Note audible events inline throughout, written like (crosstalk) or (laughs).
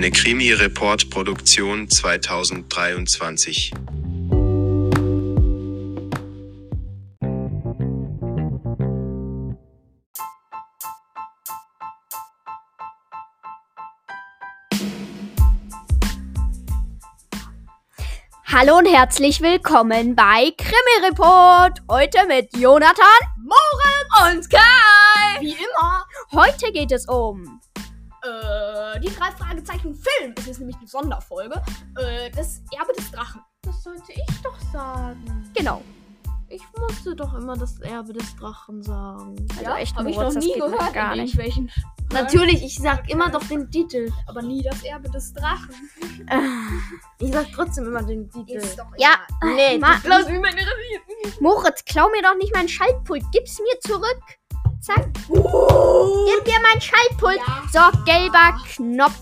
Eine Krimi-Report-Produktion 2023. Hallo und herzlich willkommen bei Krimi Report. Heute mit Jonathan, Moritz und Kai. Wie immer. Heute geht es um äh, die drei Fragezeichen Film. Es ist nämlich eine Sonderfolge. Äh, das Erbe des Drachen. Das sollte ich doch sagen. Genau. Ich musste doch immer das Erbe des Drachen sagen. Also echt, Hab ich noch nie gehört gar nicht. irgendwelchen. Natürlich, ich sag immer doch den Titel. aber nie das Erbe des Drachen. (laughs) Ich sag trotzdem immer den Titel. Ist doch Ja, egal. Nee, Ma- das glaubst du mir nicht. Moritz, klau mir doch nicht mein Schaltpult. Gib's mir zurück. Zack. Gib mir mein Schaltpult. Ja. So, gelber Knopf.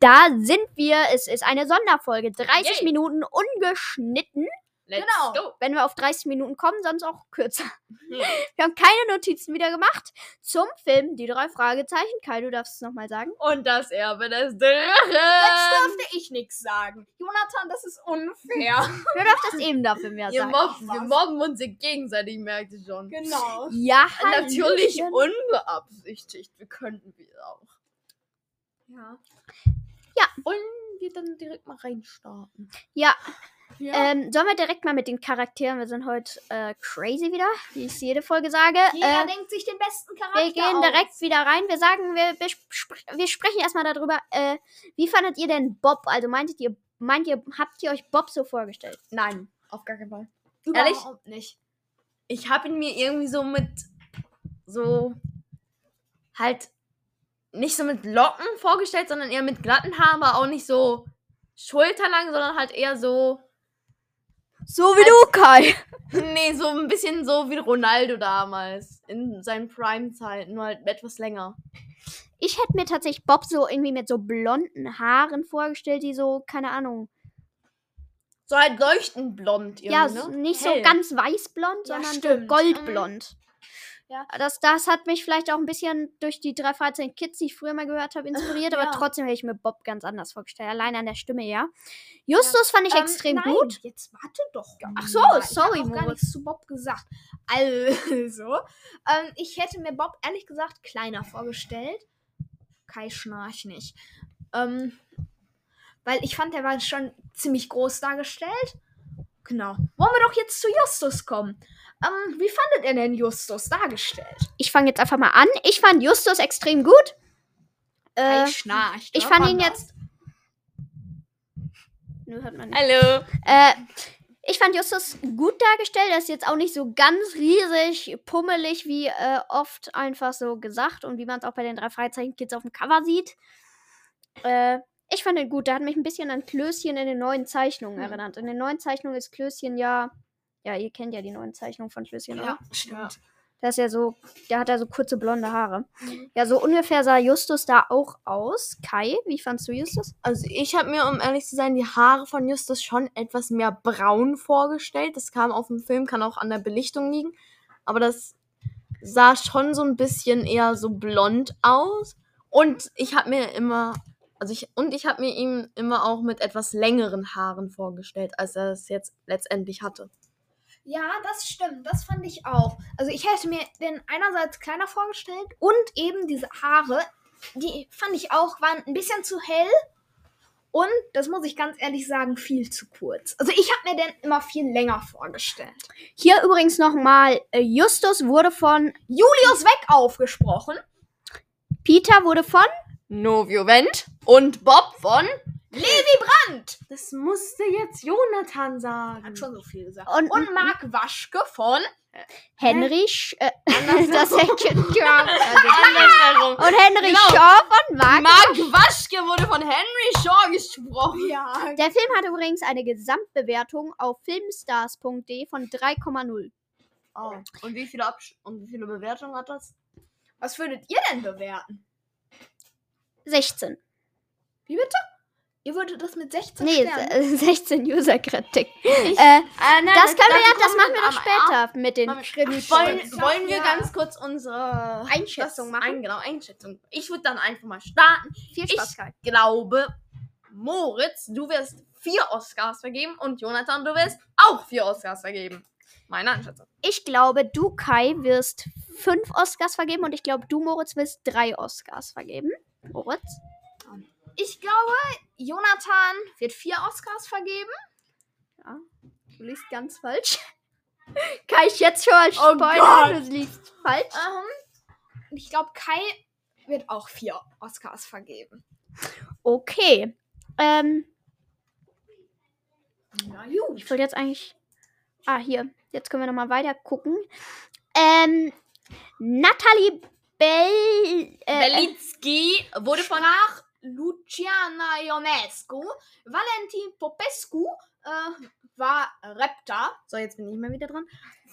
Da sind wir. Es ist eine Sonderfolge. 30 Yay. Minuten ungeschnitten. Let's Genau. go. Wenn wir auf 30 Minuten kommen, sonst auch kürzer. Ja. (laughs) Wir haben keine Notizen wieder gemacht zum Film Die drei Fragezeichen. Kai, du darfst es nochmal sagen. Und das Erbe des Jetzt Drachen. dürfte ich nichts sagen. Jonathan, das ist unfair. (laughs) Du darfst das eben dafür mehr sagen. mobben, wir mobben uns gegenseitig, merkt ihr schon. genau. Ja, Natürlich Hallöchen. unbeabsichtigt. Wir könnten wir auch. Ja. Wollen wir dann direkt mal reinstarten? Ja, ja. ähm, sollen wir direkt mal mit den Charakteren, wir sind heute äh, crazy wieder, wie ich es jede Folge sage. Jeder Äh, denkt sich den besten Charakter wir gehen aus. direkt wieder rein. Wir sagen, wir, wir, spr- wir sprechen erstmal darüber, äh, wie fandet ihr denn Bob? Also meintet ihr, meint ihr, habt ihr euch Bob so vorgestellt? Nein, auf gar keinen Fall. Überhaupt nicht. ich habe ihn mir irgendwie so mit so halt nicht so mit Locken vorgestellt, sondern eher mit glatten Haaren, aber auch nicht so schulterlang, sondern halt eher so So wie du, Kai. nee, so ein bisschen so wie Ronaldo damals in seinen Prime-Zeiten, nur halt etwas länger. Ich hätte mir tatsächlich Bob so irgendwie mit so blonden Haaren vorgestellt, die so, keine Ahnung, So halt leuchtend blond irgendwie, ja, ne? so- nicht Hell. so ganz weißblond, Ja, sondern so stimmt. goldblond. Ja. Das, das hat mich vielleicht auch ein bisschen durch die drei Fragezeichen Kids, die ich früher mal gehört habe, inspiriert, aber Ja. trotzdem hätte ich mir Bob ganz anders vorgestellt. Allein an der Stimme, ja. Justus fand ich Ähm, extrem nein, gut. Jetzt warte doch. Ach so, mal. sorry, ich gar nichts zu Bob gesagt. Also, (laughs) ähm, ich hätte mir Bob ehrlich gesagt kleiner vorgestellt. Kai schnarch nicht. Ähm, weil ich fand, er war schon ziemlich groß dargestellt. Genau. Wollen wir doch jetzt zu Justus kommen. Ähm, wie fandet ihr denn Justus dargestellt? Ich fange jetzt einfach mal an. Ich fand Justus extrem gut. Äh, Kai schnarcht. ich fand ihn das? jetzt. Nö, hört man nicht. Hallo. Äh, ich fand Justus gut dargestellt. Er ist jetzt auch nicht so ganz riesig, pummelig, wie äh, oft einfach so gesagt und wie man es auch bei den drei Freizeichen-Kids auf dem Cover sieht. Äh, ich fand ihn gut. Der hat mich ein bisschen an Klößchen in den neuen Zeichnungen Hm. erinnert. In den neuen Zeichnungen ist Klößchen ja. Ja, ihr kennt ja die neuen Zeichnungen von Klößchen, Ja, stimmt. Der ist ja so, der hat ja so kurze blonde Haare. Ja, so ungefähr sah Justus da auch aus. Kai, wie fandst du Justus? Also ich habe mir, um ehrlich zu sein, die Haare von Justus schon etwas mehr braun vorgestellt. Das kam auf dem Film, kann auch an der Belichtung liegen. Aber das sah schon so ein bisschen eher so blond aus. Und ich habe mir immer, also ich, und ich habe mir ihn immer auch mit etwas längeren Haaren vorgestellt, als er es jetzt letztendlich hatte. Ja, das stimmt. Das fand ich auch. Also ich hätte mir den einerseits kleiner vorgestellt und eben diese Haare, die fand ich auch, waren ein bisschen zu hell. Und, das muss ich ganz ehrlich sagen, viel zu kurz. Also ich habe mir den immer viel länger vorgestellt. Hier übrigens nochmal, äh, Justus wurde von, Julius Weg aufgesprochen. Peter wurde von, Novio Vent und Bob von. Levi Brandt. Das musste jetzt Jonathan sagen. Hat schon so viel gesagt. Und- Und, Marc Waschke von Henry, Sch äh, (laughs) das hätte (laughs) Andersherum. Und Henry Genau. Shaw von Mark. Mark Waschke wurde von Henry Shaw gesprochen. Ja. Der Film hat übrigens eine Gesamtbewertung auf filmstars.de von 3,0. Oh. Und wie viele Absch und wie viele Bewertungen hat das? Was würdet ihr denn bewerten? 16. Wie bitte? Ihr würdet das mit 16 Nee, Sternen. (laughs) äh, 16 User-Kritik. Äh, nein, das können wir ja, das machen wir doch später mit den Krimi Wollen, wollen wir Ja. ganz kurz unsere Einschätzung machen? Ein, genau, Einschätzung. Ich würde dann einfach mal starten. Viel Spaß, Kai. Ich glaube, Moritz, du wirst vier Oscars vergeben und Jonathan, du wirst auch vier Oscars vergeben. Meine Einschätzung. Ich glaube, du, Kai, wirst fünf Oscars vergeben und ich glaube, du, Moritz, wirst drei Oscars vergeben. Moritz? Ich glaube, Jonathan wird vier Oscars vergeben. Du liest ganz falsch. (laughs) Kai, ich jetzt schon mal Oh spoilern, du liest falsch. Ähm, ich glaube, Kai wird auch vier Oscars vergeben. Okay. Ähm, Na gut. ich wollte jetzt eigentlich. Ah, hier. Jetzt können wir nochmal weiter gucken. Ähm, Natalie Bell. Äh, Belitsky wurde von Sprach Luciana Ionescu. Valentin Popescu äh, war Raptor. So, jetzt bin ich mal wieder dran.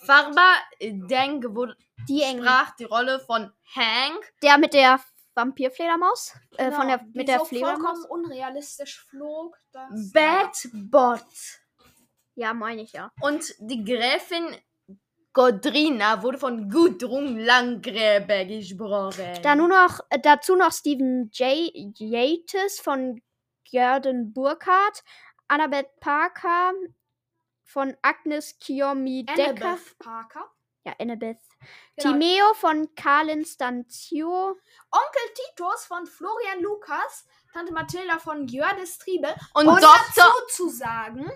Farba Denk wurde die sprach die Rolle von Hank. Der mit der Vampirfledermaus. Äh, von der, Genau, mit der so Fledermaus. vollkommen unrealistisch flog. Bad Bot. Ja, meine ich ja. Und die Gräfin Godrina wurde von Gudrun Langgräber gesprochen. Da nur noch, äh, dazu noch Stephen J. Yates von Gerdon Burkhardt, Annabeth Parker von Agnes Kiomi Decker. Annabeth Parker. Ja, Annabeth. Genau. Timeo von Carlin Stanzio. Onkel Titus von Florian Lukas. Tante Mathilda von Jördis Triebel. und Und Dr. dazu zu sagen,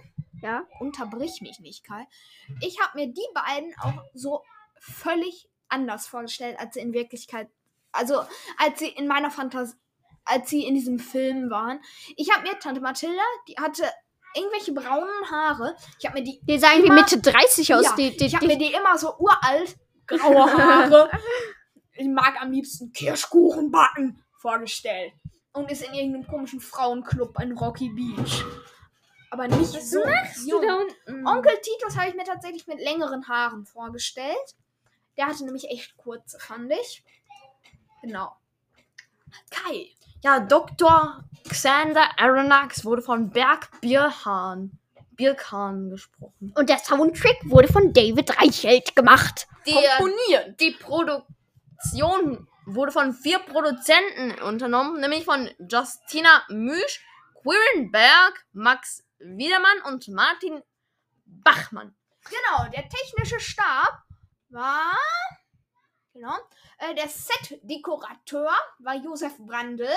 Ja. unterbrich mich nicht, Kai. Ich habe mir die beiden auch so völlig anders vorgestellt, als sie in Wirklichkeit, also als sie in meiner Fantasie, als sie in diesem Film waren. Ich habe mir Tante Mathilda, die hatte irgendwelche braunen Haare. Ich habe mir die, Die sah irgendwie Immer- Mitte 30 aus. ja, die, die, ich habe mir die immer so uralt graue Haare. ich mag am liebsten Kirschkuchen backen vorgestellt und ist in irgendeinem komischen Frauenclub in Rocky Beach. Aber nicht so. jung. unten? Onkel Titus habe ich mir tatsächlich mit längeren Haaren vorgestellt. Der hatte nämlich echt kurze, fand ich. Genau. Kai. Ja, Dr. Xander Aronnax wurde von Berg Bierhahn. Birkhahn gesprochen. und der Soundtrack wurde von David Reichelt gemacht. Die, die Produktion wurde von vier Produzenten unternommen, nämlich von Justina Müsch, Quirin Berg, Max Wiedermann und Martin Bachmann. Genau, der technische Stab war. Genau. Äh, der Set-Dekorateur war Josef Brandl.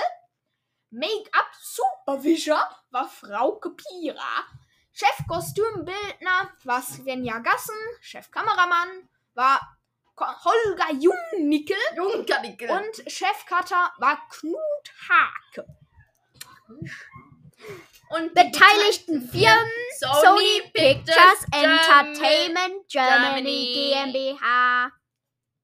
Make-up-Supervisor war Frauke Pira. Chefkostümbildner war Svenja Gassen. Chefkameramann war Holger Jungnickel. Junkernickel. Und Chefcutter war Knut Hake. Und Beteiligten Firmen Sony, Sony Pictures. Entertainment Germany, Germany. GmbH.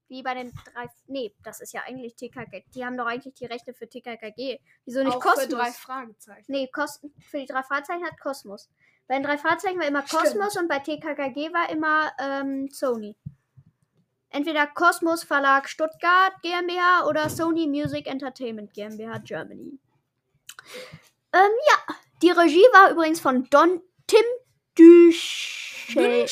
Wie bei den drei. Nee, das ist ja eigentlich TKG. Die haben doch eigentlich die Rechte für TKKG. Wieso nicht Auch für Kosmos? drei Fragezeichen. Nee, Kos für die drei Fahrzeichen hat Kosmos. Bei den drei Fahrzeichen war immer Stimmt. Kosmos und bei TKKG war immer ähm, Sony. Entweder Kosmos Verlag Stuttgart GmbH oder Sony Music Entertainment GmbH Germany. Ähm, ja, die Regie war übrigens von Don Tim Düschel.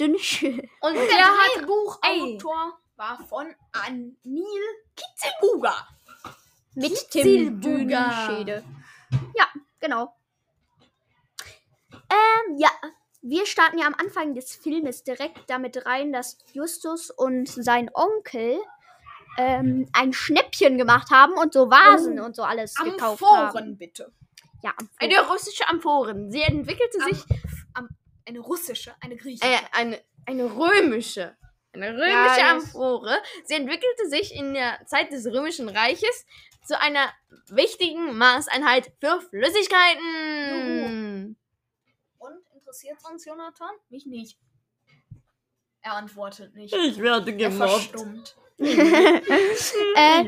Düschel. Und der der Drehbuchautor war von Anil Kitzelbuga. Mit Kitzelbuga. Tim Dünschede. Ja, genau. Ähm, ja. Wir starten ja am Anfang des Filmes direkt damit rein, dass Justus und sein Onkel ähm, ein Schnäppchen gemacht haben und so Vasen Oh. und so alles gekauft haben. Amphoren, bitte. Ja, Amphoren. eine russische Amphoren. Sie entwickelte Am- sich Am, eine russische, eine griechische. äh, eine, eine römische. Eine römische Ja, Amphore. Sie entwickelte sich in der Zeit des Römischen Reiches zu einer wichtigen Maßeinheit für Flüssigkeiten. Und interessiert uns Jonathan? Mich nicht. Er antwortet nicht. Ich werde Er verstummt. (laughs) (laughs) Ich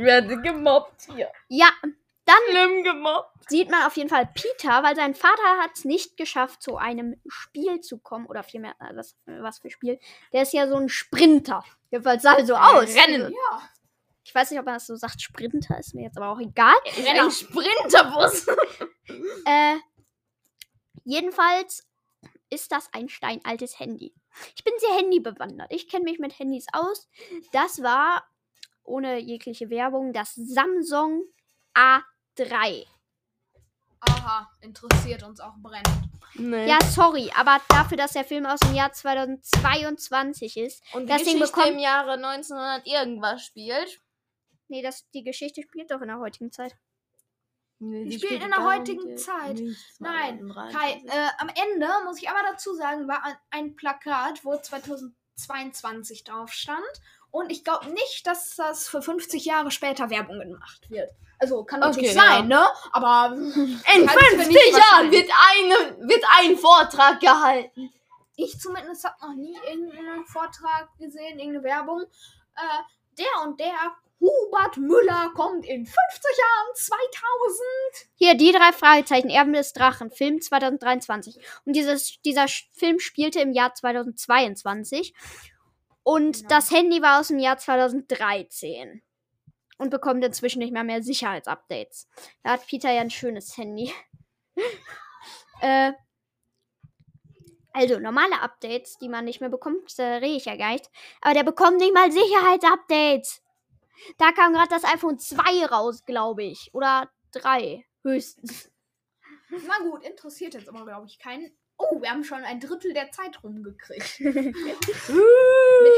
werde gemobbt hier. ja, Gemobbt. sieht man auf jeden Fall Peter, weil sein Vater hat es nicht geschafft, zu einem Spiel zu kommen. Oder vielmehr, äh, was, was für Spiel. Der ist ja so ein Sprinter. Jedenfalls sah er so aus. Rennen. Ja. Ich weiß nicht, ob man das so sagt, Sprinter, ist mir jetzt aber auch egal. Ein Sprinterbus. (laughs) Äh, Jedenfalls ist das ein steinaltes Handy. Ich bin sehr handybewandert. Ich kenne mich mit Handys aus. Das war, ohne jegliche Werbung, das Samsung A3. Aha, interessiert uns auch brennend. Nee. Ja, sorry, aber dafür, dass der Film aus dem Jahr 2022 ist. und die Ding Geschichte bekommt- im Jahre 1900 irgendwas spielt. Nee, das, die Geschichte spielt doch in der heutigen Zeit. Nee, Die spielt in der heutigen Zeit. Nein, Kai, äh, am Ende muss ich aber dazu sagen, war ein- ein Plakat, wo 2022 drauf stand. Und ich glaube nicht, dass das für 50 Jahre später Werbung gemacht wird. Also kann natürlich Okay, sein, ne? Aber In Halt's für 50 nicht Jahren wird, eine, wird ein Vortrag gehalten. ich zumindest habe noch nie irgendeinen Vortrag gesehen, irgendeine Werbung. Äh, der und der Hubert Müller kommt in 50 Jahren 2000. Hier, die drei Fragezeichen, Erben des Drachen, Film 2023. Und dieses, dieser Film spielte im Jahr 2022. Und Genau. das Handy war aus dem Jahr 2013. Und bekommt inzwischen nicht mehr mehr Sicherheitsupdates. Da hat Peter ja ein schönes Handy. (laughs) äh, also, normale Updates, die man nicht mehr bekommt, da rede ich ja gar nicht. Aber der bekommt nicht mal Sicherheitsupdates. Da kam gerade das iPhone 2 raus, glaube ich. Oder 3, höchstens. Na gut, interessiert jetzt aber, glaube ich, keinen. Oh, wir haben schon ein Drittel der Zeit rumgekriegt. (laughs) Mit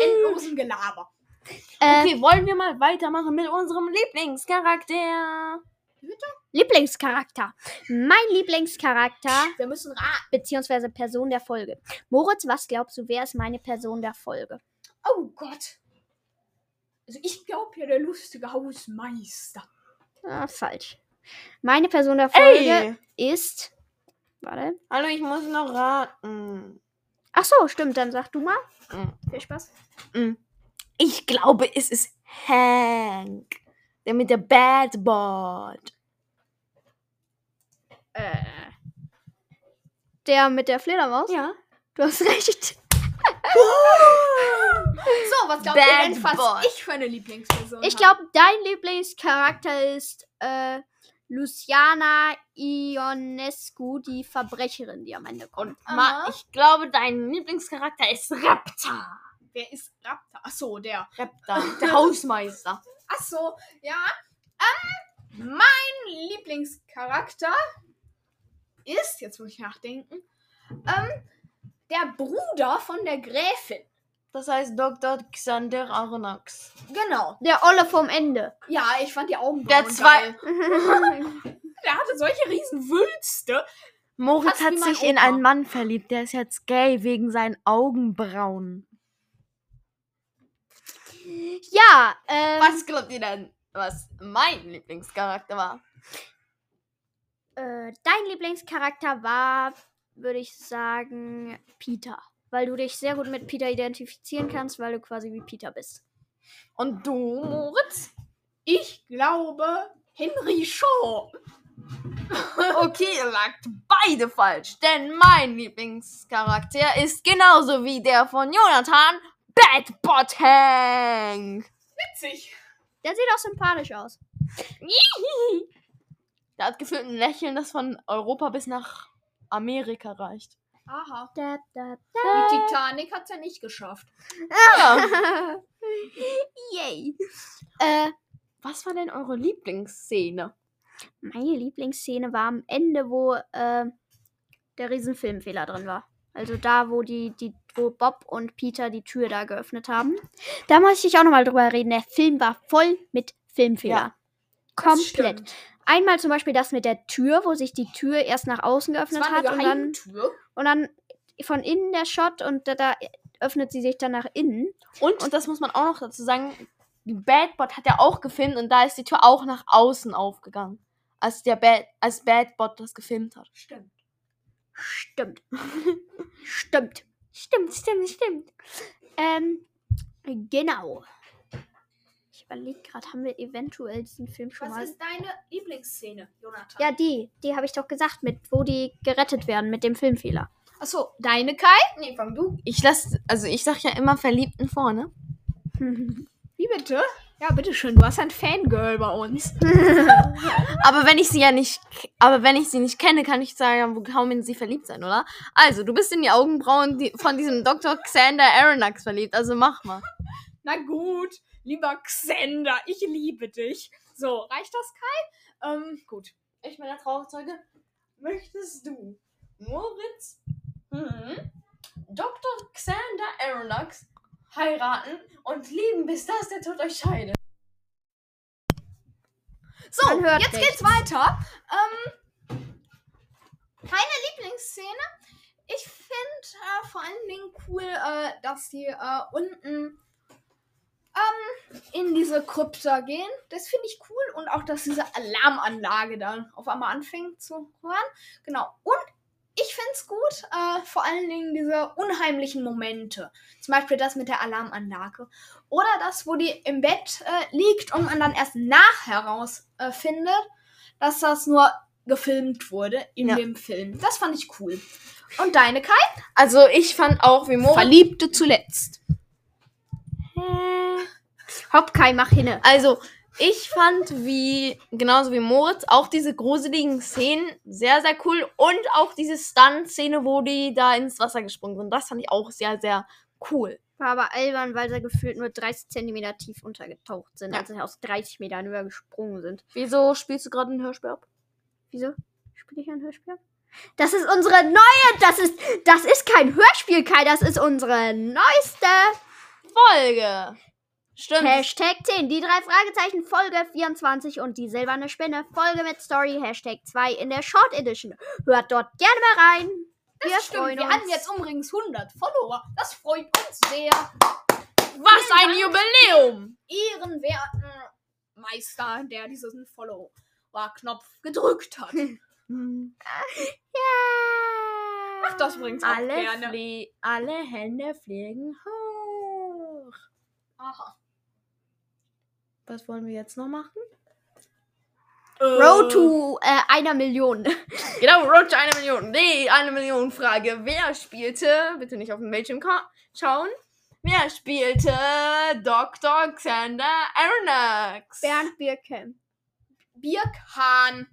endlosem Gelaber. Äh, Okay, wollen wir mal weitermachen mit unserem Lieblingscharakter? Lieblingscharakter. Mein Lieblingscharakter, Wir müssen raten. beziehungsweise Person der Folge. Moritz, was glaubst du, wer ist meine Person der Folge? Oh Gott. Also ich glaube ja der lustige Hausmeister. Ah, falsch. Meine Person der Folge ist. Warte. Hallo, ich muss noch raten. Ach so, stimmt, dann sag du mal. Mm. Viel Spaß. Ich glaube, es ist Hank. Der mit der Bad Board. Äh. Der mit der Fledermaus? Ja. Du hast recht. (laughs) So, was glaubt Bad ihr denn, was ich für eine Lieblingsperson Ich glaube, dein Lieblingscharakter ist äh, Luciana Ionescu, die Verbrecherin, die am Ende kommt. Und. Ma ich glaube, dein Lieblingscharakter ist Raptor. Wer ist Raptor? Achso, der. Raptor, der Hausmeister. (laughs) Achso, ja. Ähm, mein Lieblingscharakter ist, jetzt muss ich nachdenken, ähm, der Bruder von der Gräfin. Das heißt Dr. Xander Aronax. Genau. Der Olle vom Ende. Ja, ich fand die Augenbrauen Der zwei- geil. (laughs) Der hatte solche riesen Wülste. Moritz Fast hat sich in Opa. einen Mann verliebt. Der ist jetzt gay wegen seinen Augenbrauen. Ja, ähm, Was glaubt ihr denn, was mein Lieblingscharakter war? Äh, dein Lieblingscharakter war, würde ich sagen, Peter. Weil du dich sehr gut mit Peter identifizieren kannst, weil du quasi wie Peter bist. Und du, Moritz? Ich glaube, Henry Shaw. (laughs) Okay, ihr lagt beide falsch, denn mein Lieblingscharakter ist genauso wie der von Jonathan Badbot Hank. Witzig. Der sieht auch sympathisch aus. (laughs) Der hat gefühlt ein Lächeln, das von Europa bis nach Amerika reicht. Aha. Da, da, Die Titanic hat's ja nicht geschafft. Ja. da. (laughs) Yay. Äh, Was war denn eure Lieblingsszene? meine Lieblingsszene war am Ende, wo äh, der Riesenfilmfehler drin war. Also da, wo die, die, wo Bob und Peter die Tür da geöffnet haben. Da muss ich auch nochmal drüber reden. Der Film war voll mit Filmfehler. Ja. Komplett. Einmal zum Beispiel das mit der Tür, wo sich die Tür erst nach außen Das geöffnet war eine hat und dann, Geheimtür. Und dann von innen der Shot und da, da öffnet sie sich dann nach innen. Und, und das muss man auch noch dazu sagen, die Badbot hat ja auch gefilmt und da ist die Tür auch nach außen aufgegangen. Als der Bad, als Badbot das gefilmt hat. Stimmt. Stimmt. (laughs) stimmt. Stimmt, stimmt, stimmt. Ähm, genau. Ich überlege gerade, haben wir eventuell diesen Film schon Was mal. ist deine Lieblingsszene, Jonathan? Ja, die. Die habe ich doch gesagt, mit wo die gerettet werden mit dem Filmfehler. Achso, deine Kai? Nee, fang du. Ich lasse, also ich sag ja immer Verliebten vorne. (laughs) Wie bitte? Ja, bitteschön, du hast ein Fangirl bei uns. (laughs) Aber wenn ich sie ja nicht, aber wenn ich sie nicht kenne, kann ich sagen, wo kaum in sie verliebt sein, oder? Also, du bist in die Augenbrauen die, von diesem Dr. Xander Aronnax verliebt, also mach mal. Na gut, lieber Xander, ich liebe dich. So, reicht das, Kai? Ähm, gut. Ich bin der Trauzeuge. Möchtest du Moritz, hm, Dr. Xander Aronnax heiraten und lieben, bis das der Tod euch scheidet? So, jetzt nichts. geht's weiter. Ähm, meine Lieblingsszene. Ich finde äh, vor allen Dingen cool, äh, dass die äh, unten ähm, in diese Krypta gehen. Das finde ich cool. Und auch, dass diese Alarmanlage dann auf einmal anfängt zu hören. Genau. Und ich finde es gut, äh, vor allen Dingen diese unheimlichen Momente. Zum Beispiel das mit der Alarmanlage. Oder das, wo die im Bett äh, liegt und man dann erst nachher rausfindet, äh, dass das nur gefilmt wurde in Ja. dem Film. Das fand ich cool. Und deine Kai? Also, ich fand auch, wie Moritz. Verliebte zuletzt. Hopp, Kai, mach hinne. Also, ich fand wie, genauso wie Moritz, auch diese gruseligen Szenen sehr, sehr cool. Und auch diese Stunt-Szene, wo die da ins Wasser gesprungen sind. Das fand ich auch sehr, sehr cool. War aber albern, weil sie gefühlt nur 30 Zentimeter tief untergetaucht sind, Ja. als sie aus 30 Metern höher gesprungen sind. Wieso spielst du gerade ein Hörspiel ab? Wieso? Spiele ich ein Hörspiel? Das ist unsere neue, das ist, das ist kein Hörspiel, Kai, das ist unsere neueste Folge. Stimmt. Hashtag 10, die drei Fragezeichen, Folge 24 und die silberne Spinne, Folge mit Story, Hashtag 2 in der Short Edition. Hört dort gerne mal rein. Das Wir stimmt. freuen Wir uns. hatten jetzt übrigens 100 Follower. Das freut uns sehr. Was ein Jubiläum! Ehrenwerten Meister, der diesen Follower-Knopf gedrückt hat. (laughs) Mach das übrigens auch Alle, gerne. flie alle Hände fliegen hoch. Aha. Was wollen wir jetzt noch machen? Road to äh, einer Million. (laughs) Genau, Road to eine Million. Die eine Million Frage. Wer spielte, bitte nicht auf dem Bildschirm schauen, wer spielte Dr. Xander Aronnax? Bernd Birke. Birkhahn.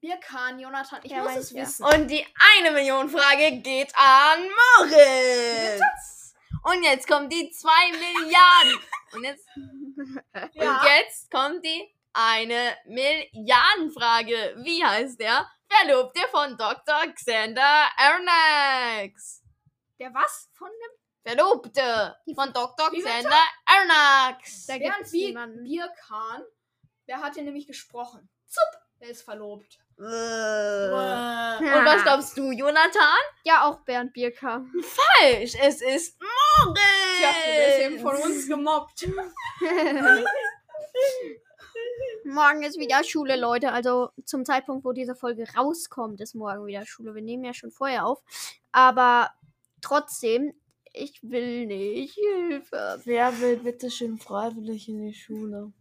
Birkhahn, Jonathan. Ich Ja, muss weiß es ja. wissen. Und die eine Million Frage geht an Moritz. Und jetzt kommt die zwei Milliarden. Und jetzt, (laughs) (laughs) Ja. und jetzt kommt die eine Milliardenfrage. Wie heißt der Verlobte von Dr. Xander Aronnax? Der was von dem? Verlobte von Dr. Wie? Xander Aronnax. Da gibt's Bir jemanden. Birkhahn. Der hat hier nämlich gesprochen. Zup. Der ist verlobt. Äh. Und Und was glaubst du, Jonathan? Ja, auch Bernd Birker. Falsch, es ist Moritz. Tja, du wirst eben von uns gemobbt. (laughs) morgen ist wieder Schule, Leute. Also zum Zeitpunkt, wo diese Folge rauskommt, ist morgen wieder Schule. Wir nehmen ja schon vorher auf. Aber trotzdem, ich will nicht. Hilfe. Wer will bitte schön freiwillig in die Schule?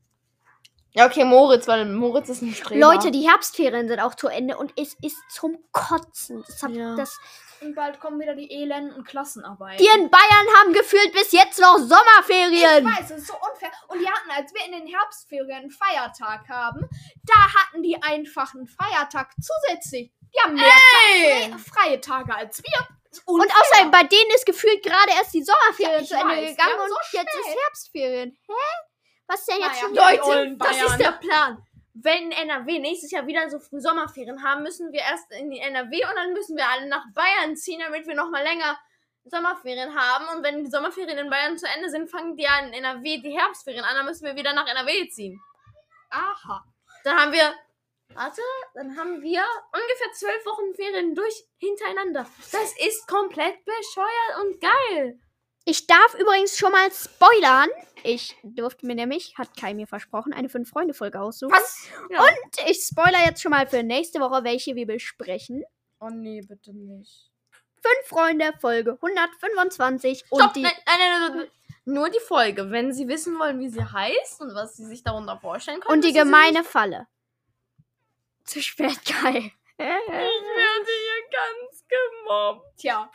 Ja, okay, Moritz, weil Moritz ist ein Streber. Leute, die Herbstferien sind auch zu Ende und es ist zum Kotzen. Das hat, Ja. das, Und bald kommen wieder die elenden Klassenarbeiten. die in Bayern haben gefühlt bis jetzt noch Ich Sommerferien. weiß, es ist so unfair. Und die hatten, als wir in den Herbstferien einen Feiertag haben, da hatten die einfach einen Feiertag zusätzlich. Die haben mehr Hey! Ta- freie Tage als wir. Und außerdem, bei denen ist gefühlt gerade erst die Sommerferien Ja, ich zu Ende weiß, gegangen und so jetzt ist. Herbstferien. Hä? Was denn jetzt schon Leute, wieder? Leute, das Bayern. ist der Plan. Wenn NRW nächstes Jahr wieder so früh Sommerferien haben, müssen wir erst in die NRW und dann müssen wir alle nach Bayern ziehen, damit wir noch mal länger Sommerferien haben. Und wenn die Sommerferien in Bayern zu Ende sind, fangen die ja in NRW die Herbstferien an, dann müssen wir wieder nach NRW ziehen. Aha. Dann haben wir, warte, dann haben wir ungefähr zwölf Wochen Ferien durch hintereinander. Das ist komplett bescheuert und geil. Ich darf übrigens schon mal spoilern. Ich durfte mir nämlich, hat Kai mir versprochen, eine Fünf-Freunde-Folge aussuchen. Was? Ja. Und ich spoiler jetzt schon mal für nächste Woche, welche wir besprechen. Oh nee, bitte nicht. Fünf Freunde, Folge 125. Und Stopp, die. nein, nein, nein, nein. Nur die Folge. Wenn Sie wissen wollen, wie sie heißt und was Sie sich darunter vorstellen können. Und die gemeine Falle. Zu spät, Kai. (laughs) Ich werde hier ganz gemobbt. Tja,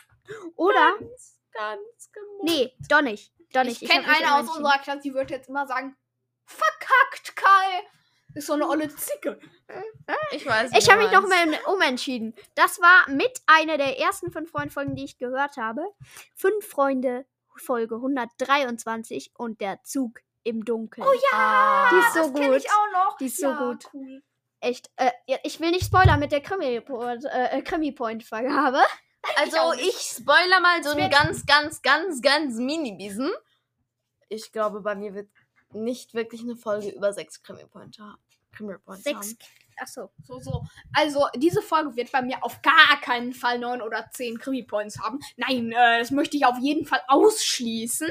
Oder? Ganz, ganz gemobbt. Nee, doch nicht. Doch nicht. ich kenne eine aus unserer Klasse, die wird jetzt immer sagen, Verkackt, Kai. Ist so eine olle Zicke. Ich weiß Ich habe mich noch mal umentschieden. Das war mit einer der ersten fünf Freunde-Folgen, die ich gehört habe. Fünf Freunde, Folge 123 und der Zug im Dunkeln. Oh ja, Die ist so das gut. ich auch noch. Die ist so ja, gut. Cool. Echt, äh, ich will nicht spoilern mit der Krimi-Point- äh, Krimi-Point-Vergabe. Also nicht. ich spoiler mal so einen ganz, ganz, ganz, ganz mini-Biesen. Ich glaube, bei mir wird nicht wirklich eine Folge über sechs Krimi-Points haben. Krimi-Points haben. Achso. So, so. Also, diese Folge wird bei mir auf gar keinen Fall neun oder zehn Krimi-Points haben. Nein, äh, das möchte ich auf jeden Fall ausschließen.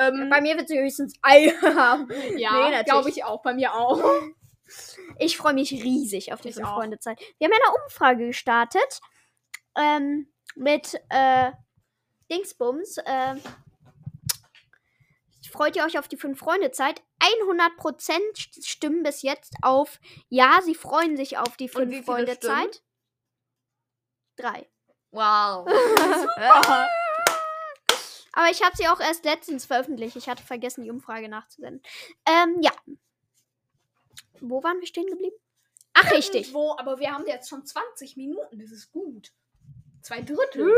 Ähm, Bei mir wird sie höchstens (laughs) Ei haben. ja, nee, glaube ich auch. Bei mir auch. Ich freue mich riesig auf die Ich fünf auch. Freunde Zeit. Wir haben ja eine Umfrage gestartet ähm, mit äh, Dingsbums. Äh, freut ihr euch auf die fünf Freunde Zeit? 100% st- stimmen bis jetzt auf ja, sie freuen sich auf die Und wie fünf viele Freunde stimmen? Zeit. Drei. Wow. (laughs) Aber ich habe sie auch erst letztens veröffentlicht. Ich hatte vergessen, die Umfrage nachzusenden. Ähm, ja. Wo waren wir stehen geblieben? Ach, richtig. Wo, aber wir haben jetzt schon 20 Minuten. Das ist gut. Zwei Drittel.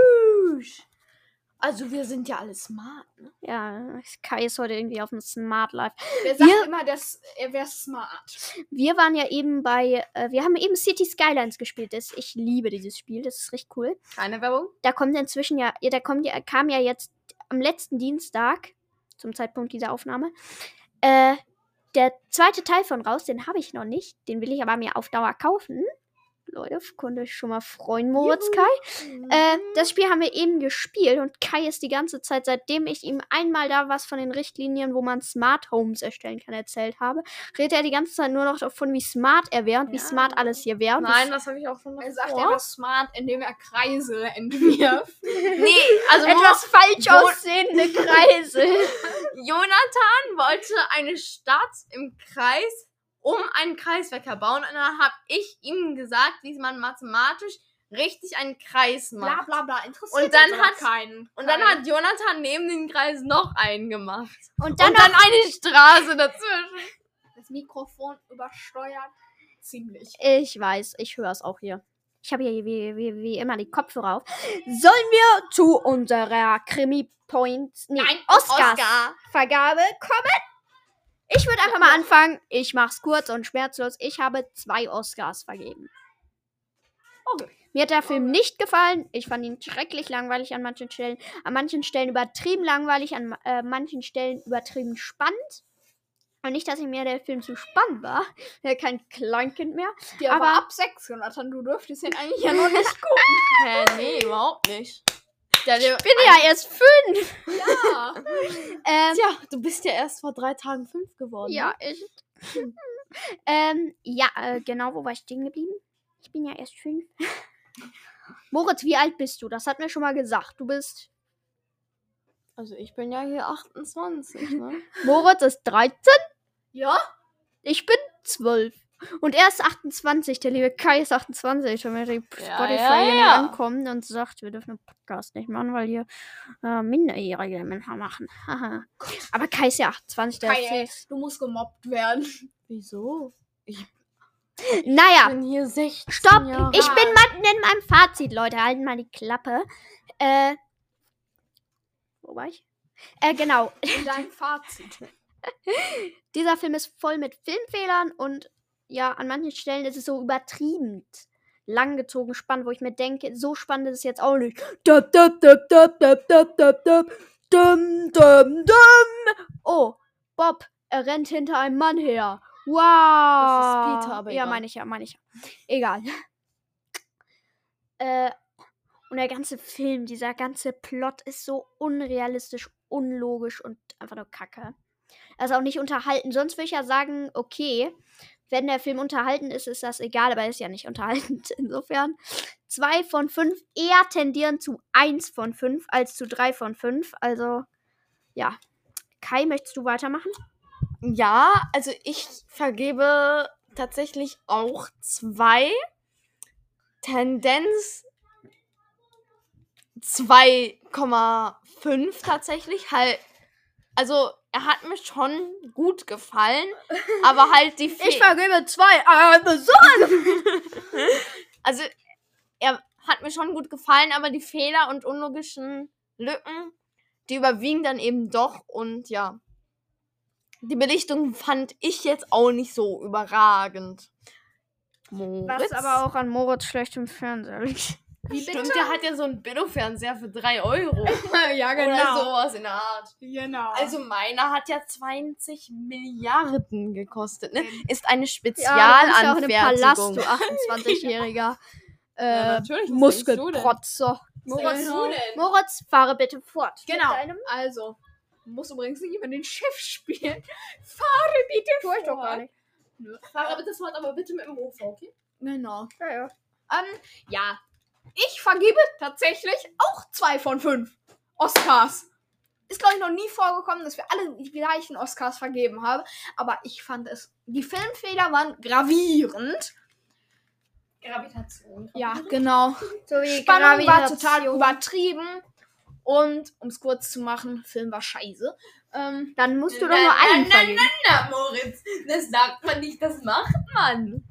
Also wir sind ja alle smart, ne? Ja, Kai ist heute irgendwie auf dem Smart Life. Wer sagt Wir- immer, dass er wäre smart? Wir waren ja eben bei, äh, wir haben eben City Skylines gespielt. Das, ich liebe dieses Spiel, das ist richtig cool. Keine Werbung? Da kommt inzwischen ja, ja da kommt ja, kam ja jetzt am letzten Dienstag, zum Zeitpunkt dieser Aufnahme, äh, der zweite Teil von raus, den habe ich noch nicht. Den will ich aber mir auf Dauer kaufen. Leute, könnt ihr euch schon mal freuen, Moritz Kai. Äh, das Spiel haben wir eben gespielt und Kai ist die ganze Zeit, seitdem ich ihm einmal da was von den Richtlinien, wo man Smart Homes erstellen kann, erzählt habe, redet er die ganze Zeit nur noch davon, wie smart er wäre und wie Ja. smart alles hier wäre. wie Nein, das habe ich auch schon Er sagt, davor. er war smart, indem er Kreise (laughs) entwirft. Nee, also etwas falsch aussehende Kreise. (laughs) Jonathan wollte eine Stadt im Kreis um einen Kreisverkehr bauen und dann habe ich ihm gesagt, wie man mathematisch richtig einen Kreis bla macht. bla bla. Interessiert Und dann hat- keinen. Und dann Keinen. hat Jonathan neben den Kreis noch einen gemacht. Und dann, Und dann eine Straße dazwischen. das Mikrofon übersteuert. Ziemlich. Ich weiß, ich höre es auch hier. Ich habe hier wie, wie, wie immer die Kopfhörer auf. Sollen wir zu unserer Krimi-Points, nee, Nein, Oscars-Vergabe kommen? Ich würde einfach mal anfangen. Ich mach's kurz und schmerzlos. Ich habe zwei Oscars vergeben. Okay. Mir hat der Film nicht gefallen. Ich fand ihn schrecklich langweilig an manchen Stellen. An manchen Stellen übertrieben langweilig, an äh, manchen Stellen übertrieben spannend. Und nicht, dass ich mir der Film zu spannend war. (laughs) Ja, kein Kleinkind mehr. Der Aber- ab 6, Jonathan. Du dürftest ihn eigentlich ja noch nicht (laughs) gucken. Hä, nee, überhaupt nicht. Der, der, Ich bin ja erst fünf. Ja. Ähm, Tja, du bist ja erst vor drei Tagen fünf geworden. ja, ich. (laughs) ähm, ja, äh, genau, wo war ich stehen geblieben? Ich bin ja erst fünf. (laughs) Moritz, wie alt bist du? Das hat mir schon mal gesagt. Du bist. Also ich bin ja hier 28, ne? (laughs) Moritz ist 13. Ja? Ich bin 12. Und er ist 28. Der liebe Kai ist 28. Wenn wir die Ja, Spotify ja, hier ja. ankommt und sagt, wir dürfen einen Podcast nicht machen, weil hier äh, minderjährige Menschen machen. (laughs) Haha. Aber Kai ist ja 28. Der Kai, ey, ist du musst gemobbt werden. Wieso? Ich naja. bin hier 16 Stopp! Jahre Ich bin mitten in meinem Fazit, Leute. Halten mal die Klappe. Äh. Wo war ich? Äh, genau. Dein Fazit. (laughs) Dieser Film ist voll mit Filmfehlern und ja, an manchen Stellen ist es so übertrieben langgezogen spannend, wo ich mir denke, so spannend ist es jetzt auch nicht. Oh, Bob, er rennt hinter einem Mann her. Wow. Das ist Peter, aber Ja, meine ich ja, meine ich ja. Egal. äh, und der ganze Film, dieser ganze Plot ist so unrealistisch, unlogisch und einfach nur Kacke. Also auch nicht unterhalten. Sonst würde ich ja sagen, okay, wenn der Film unterhalten ist, ist das egal, aber er ist ja nicht (laughs) unterhaltend. Insofern zwei von fünf eher tendieren zu eins von fünf als zu drei von fünf. Also, ja. Kai, möchtest du weitermachen? Ja, also ich vergebe tatsächlich auch zwei. Tendenz 2,5 tatsächlich. Halt, also er hat mir schon gut gefallen, aber halt die Fe (laughs) Ich vergebe zwei. Aber so. (laughs) Also, er hat mir schon gut gefallen, aber die Fehler und unlogischen Lücken, die überwiegen dann eben doch. Und ja, die Belichtung fand ich jetzt auch nicht so überragend. Was aber auch an Moritz schlechtem Fernseher liegt. Wie Stimmt, der hat ja so einen Billo-Fernseher für 3 Euro. (laughs) ja, Oder sowas in der Art. Genau. Also meiner hat ja 20 Milliarden gekostet, ne? Ist eine ja, du ja Spezialanfertigung. in dem Palast, du 28-jähriger (laughs) Ja, äh, natürlich, was Muskelprotzer. Moritz, Genau. du? Moritz, fahre bitte fort. Genau. Also, du musst übrigens nicht immer den Chef spielen. (laughs) Fahre bitte tue ich doch gar nicht. Fahre bitte fort, aber bitte mit dem Mofa, okay? Genau. Ja, ja. Ähm, ja. Ich vergebe tatsächlich auch zwei von fünf Oscars. Ist, glaube ich, noch nie vorgekommen, dass wir alle die gleichen Oscars vergeben haben. Aber ich fand es. Die Filmfehler waren gravierend. Gravitation. Ja, genau. So Spannung war total Gravitation. übertrieben. Und, um es kurz zu machen, Film war scheiße. Ähm, Dann musst du doch nur nein, einen vergeben. Na, Moritz, das sagt man nicht, das macht man.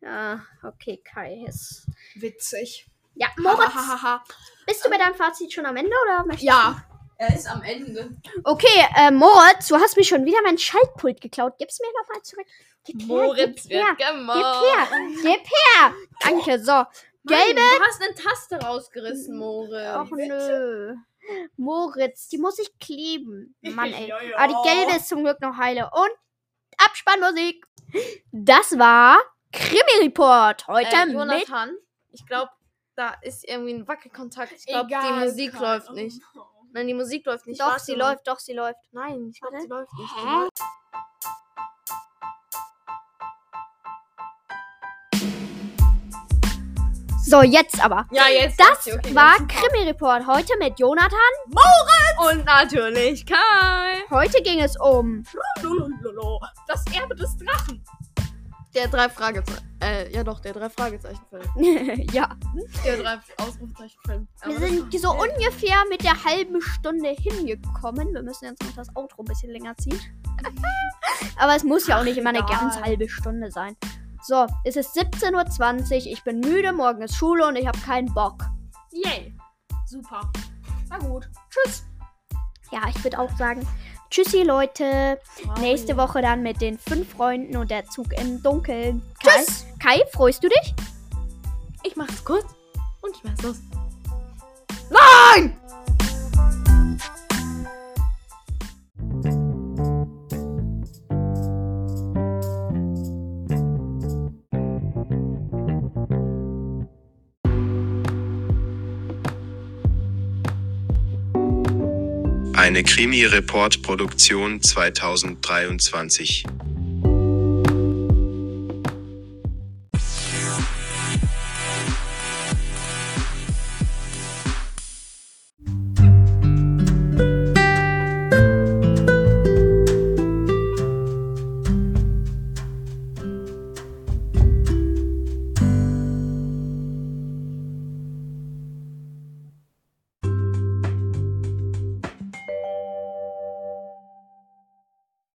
Ja, okay, Kai ist. Witzig. Ja, Moritz, Hahaha. bist du bei deinem Fazit schon am Ende oder möchtest ja, Er ist am Ende. Okay, äh, Moritz, du hast mir schon wieder mein Schaltpult geklaut. Gib's mir nochmal zurück. Gib her, Moritz gib her, wird gib gemobbt. her, gib her. Danke, so. Gelbe. Mann, du hast eine Taste rausgerissen, Moritz. Ach nö. Moritz, die muss ich kleben. Mann, (laughs) ey. Ja, ja. Aber die gelbe ist zum Glück noch heile. Und Abspannmusik. Das war Krimi-Report. Heute äh, mit... Ich glaube, da ist irgendwie ein Wackelkontakt. Ich glaube, die Musik läuft nicht. Nein, die Musik läuft nicht. Doch, Warte sie mal. läuft, doch, sie läuft. Nein, ich glaube, sie läuft nicht. Hä? So, jetzt aber. Ja, jetzt. Das okay, war. Krimi-Report. Heute mit Jonathan. Und natürlich Kai. Heute ging es um... Das Erbe des Drachen. Der drei Fragezeichen. Äh, ja doch, der drei Fragezeichen-Film. (laughs) ja, Der drei Ausrufezeichen-Film. wir sind so ungefähr mit der halben Stunde hingekommen. Wir müssen jetzt noch das Outro ein bisschen länger ziehen. (laughs) Aber es muss ja auch nicht immer eine egal. ganz halbe Stunde sein. So, es ist 17.20 Uhr. Ich bin müde. Morgen ist Schule und ich habe keinen Bock. Yay. Super. Na gut. Tschüss. Ja, ich würde auch sagen, tschüssi Leute. Nächste Woche dann mit den fünf Freunden und der Zug im Dunkeln. Kai, Tschüss. Kai, freust du dich? Ich mach's kurz und ich mach's los. Nein! Eine Krimi-Report-Produktion 2023.